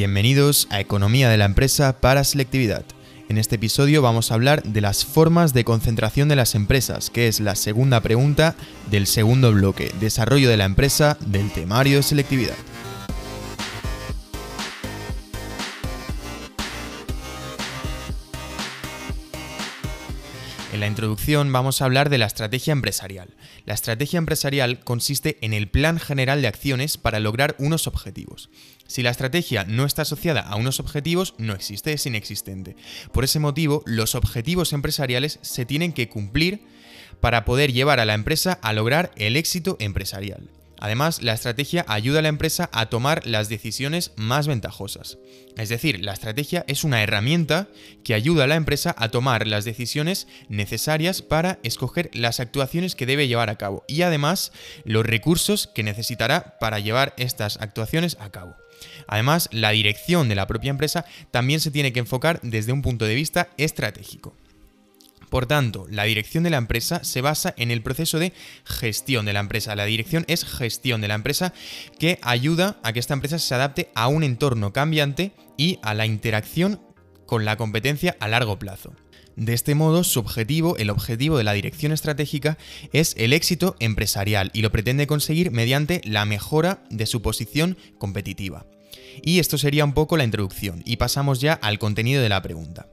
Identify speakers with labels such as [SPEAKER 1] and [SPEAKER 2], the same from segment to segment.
[SPEAKER 1] Bienvenidos a Economía de la Empresa para Selectividad. En este episodio vamos a hablar de las formas de concentración de las empresas, que es la segunda pregunta del segundo bloque, desarrollo de la empresa del temario de selectividad. En la introducción vamos a hablar de la estrategia empresarial. La estrategia empresarial consiste en el plan general de acciones para lograr unos objetivos. Si la estrategia no está asociada a unos objetivos, no existe, es inexistente. Por ese motivo, los objetivos empresariales se tienen que cumplir para poder llevar a la empresa a lograr el éxito empresarial. Además, la estrategia ayuda a la empresa a tomar las decisiones más ventajosas. Es decir, la estrategia es una herramienta que ayuda a la empresa a tomar las decisiones necesarias para escoger las actuaciones que debe llevar a cabo y además los recursos que necesitará para llevar estas actuaciones a cabo. Además, la dirección de la propia empresa también se tiene que enfocar desde un punto de vista estratégico. Por tanto, la dirección de la empresa se basa en el proceso de gestión de la empresa. La dirección es gestión de la empresa que ayuda a que esta empresa se adapte a un entorno cambiante y a la interacción con la competencia a largo plazo. De este modo, su objetivo, el objetivo de la dirección estratégica, es el éxito empresarial y lo pretende conseguir mediante la mejora de su posición competitiva. Y esto sería un poco la introducción, y pasamos ya al contenido de la pregunta.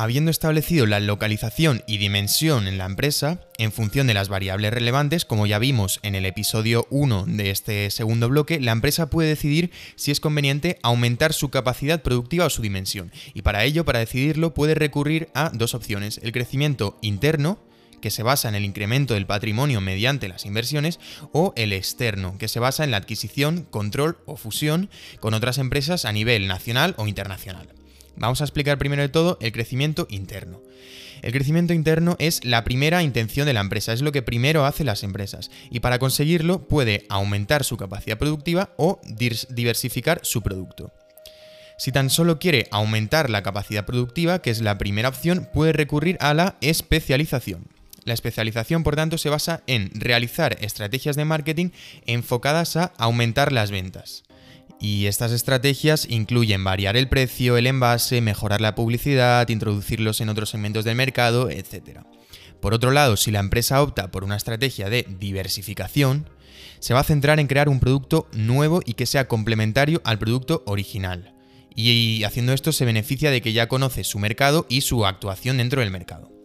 [SPEAKER 1] Habiendo establecido la localización y dimensión en la empresa, en función de las variables relevantes, como ya vimos en el episodio 1 de este segundo bloque, la empresa puede decidir si es conveniente aumentar su capacidad productiva o su dimensión. Y para ello, para decidirlo, puede recurrir a dos opciones. El crecimiento interno, que se basa en el incremento del patrimonio mediante las inversiones, o el externo, que se basa en la adquisición, control o fusión con otras empresas a nivel nacional o internacional. Vamos a explicar primero de todo el crecimiento interno. El crecimiento interno es la primera intención de la empresa, es lo que primero hacen las empresas, y para conseguirlo puede aumentar su capacidad productiva o diversificar su producto. Si tan solo quiere aumentar la capacidad productiva, que es la primera opción, puede recurrir a la especialización. La especialización, por tanto, se basa en realizar estrategias de marketing enfocadas a aumentar las ventas. Y estas estrategias incluyen variar el precio, el envase, mejorar la publicidad, introducirlos en otros segmentos del mercado, etc. Por otro lado, si la empresa opta por una estrategia de diversificación, se va a centrar en crear un producto nuevo y que sea complementario al producto original. Y haciendo esto se beneficia de que ya conoce su mercado y su actuación dentro del mercado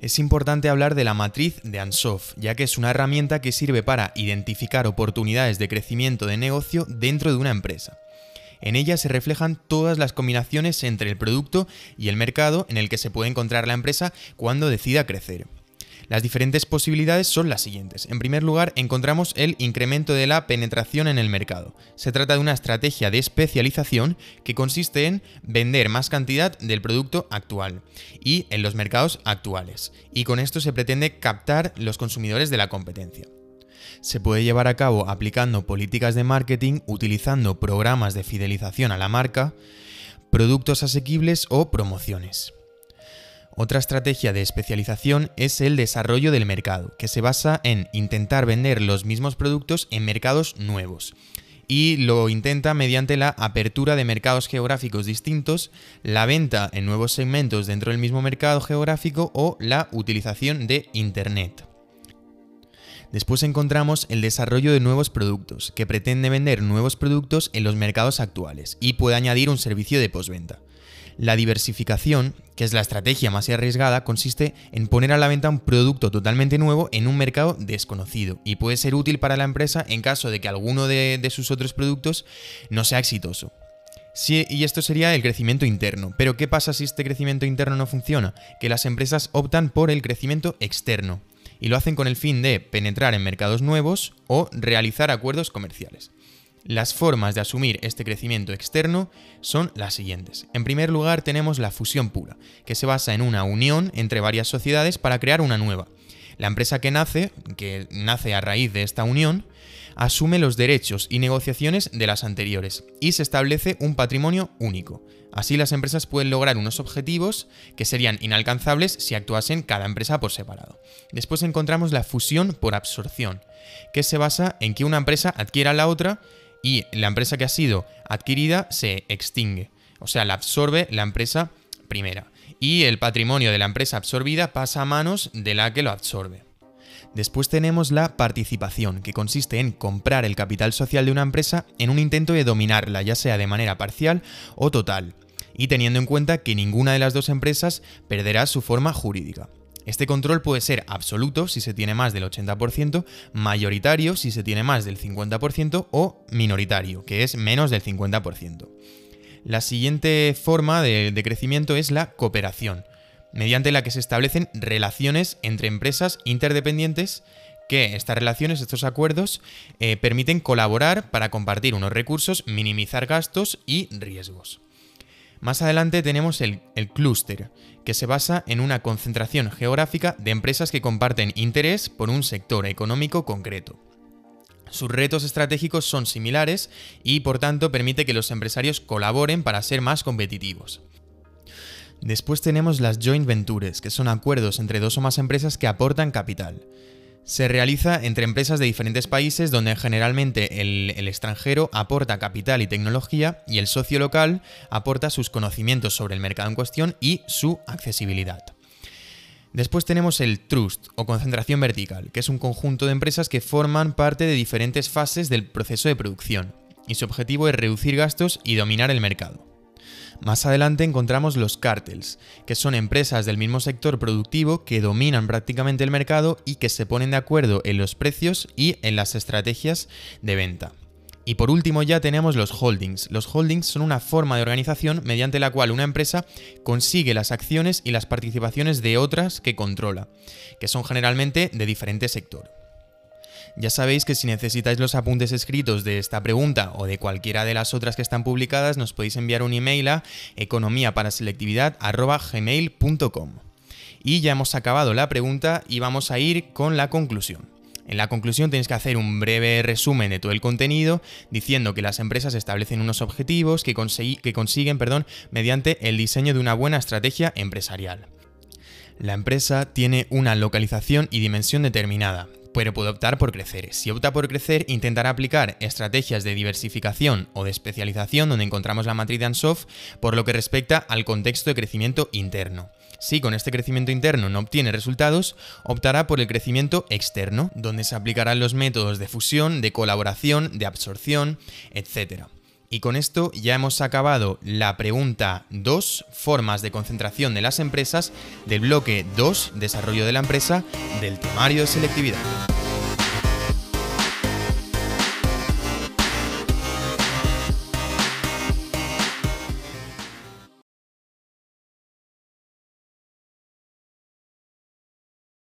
[SPEAKER 1] es importante hablar de la matriz de Ansoff, ya que es una herramienta que sirve para identificar oportunidades de crecimiento de negocio dentro de una empresa. En ella se reflejan todas las combinaciones entre el producto y el mercado en el que se puede encontrar la empresa cuando decida crecer. Las diferentes posibilidades son las siguientes. En primer lugar, encontramos el incremento de la penetración en el mercado. Se trata de una estrategia de especialización que consiste en vender más cantidad del producto actual y en los mercados actuales. Y con esto se pretende captar los consumidores de la competencia se puede llevar a cabo aplicando políticas de marketing, utilizando programas de fidelización a la marca, productos asequibles o promociones. Otra estrategia de especialización es el desarrollo del mercado, que se basa en intentar vender los mismos productos en mercados nuevos. Y lo intenta mediante la apertura de mercados geográficos distintos, la venta en nuevos segmentos dentro del mismo mercado geográfico o la utilización de Internet. Después encontramos el desarrollo de nuevos productos, que pretende vender nuevos productos en los mercados actuales y puede añadir un servicio de postventa. La diversificación, que es la estrategia más arriesgada, consiste en poner a la venta un producto totalmente nuevo en un mercado desconocido y puede ser útil para la empresa en caso de que alguno de, sus otros productos no sea exitoso. Sí, y esto sería el crecimiento interno. Pero ¿qué pasa si este crecimiento interno no funciona? Que las empresas optan por el crecimiento externo y lo hacen con el fin de penetrar en mercados nuevos o realizar acuerdos comerciales. Las formas de asumir este crecimiento externo son las siguientes. En primer lugar tenemos la fusión pura, que se basa en una unión entre varias sociedades para crear una nueva. La empresa que nace, que nace a raíz de esta unión, asume los derechos y negociaciones de las anteriores y se establece un patrimonio único. Así las empresas pueden lograr unos objetivos que serían inalcanzables si actuasen cada empresa por separado. Después encontramos la fusión por absorción, que se basa en que una empresa adquiera la otra y la empresa que ha sido adquirida se extingue. O sea, la absorbe la empresa primera. Y el patrimonio de la empresa absorbida pasa a manos de la que lo absorbe. Después tenemos la participación, que consiste en comprar el capital social de una empresa en un intento de dominarla, ya sea de manera parcial o total, y teniendo en cuenta que ninguna de las dos empresas perderá su forma jurídica. Este control puede ser absoluto si se tiene más del 80%, mayoritario si se tiene más del 50% o minoritario, que es menos del 50%. La siguiente forma de, crecimiento es la cooperación, mediante la que se establecen relaciones entre empresas interdependientes que estas relaciones, estos acuerdos, eh, permiten colaborar para compartir unos recursos, minimizar gastos y riesgos. Más adelante tenemos el, clúster, que se basa en una concentración geográfica de empresas que comparten interés por un sector económico concreto. Sus retos estratégicos son similares y por tanto permite que los empresarios colaboren para ser más competitivos. Después tenemos las joint ventures, que son acuerdos entre dos o más empresas que aportan capital. Se realiza entre empresas de diferentes países donde generalmente el, extranjero aporta capital y tecnología y el socio local aporta sus conocimientos sobre el mercado en cuestión y su accesibilidad. Después tenemos el trust o concentración vertical, que es un conjunto de empresas que forman parte de diferentes fases del proceso de producción, y su objetivo es reducir gastos y dominar el mercado. Más adelante encontramos los cártels, que son empresas del mismo sector productivo que dominan prácticamente el mercado y que se ponen de acuerdo en los precios y en las estrategias de venta. Y por último ya tenemos los holdings. Los holdings son una forma de organización mediante la cual una empresa consigue las acciones y las participaciones de otras que controla, que son generalmente de diferente sector. Ya sabéis que si necesitáis los apuntes escritos de esta pregunta o de cualquiera de las otras que están publicadas, nos podéis enviar un email a economíaparaselectividad.gmail.com. Y ya hemos acabado la pregunta y vamos a ir con la conclusión. En la conclusión tenéis que hacer un breve resumen de todo el contenido diciendo que las empresas establecen unos objetivos que, que consiguen perdón, mediante el diseño de una buena estrategia empresarial. La empresa tiene una localización y dimensión determinada, pero puede optar por crecer. Si opta por crecer, intentará aplicar estrategias de diversificación o de especialización donde encontramos la matriz de Ansoff por lo que respecta al contexto de crecimiento interno. Si con este crecimiento interno no obtiene resultados, optará por el crecimiento externo, donde se aplicarán los métodos de fusión, de colaboración, de absorción, etc. Y con esto ya hemos acabado la pregunta 2, formas de concentración de las empresas, del bloque 2, desarrollo de la empresa, del temario de selectividad.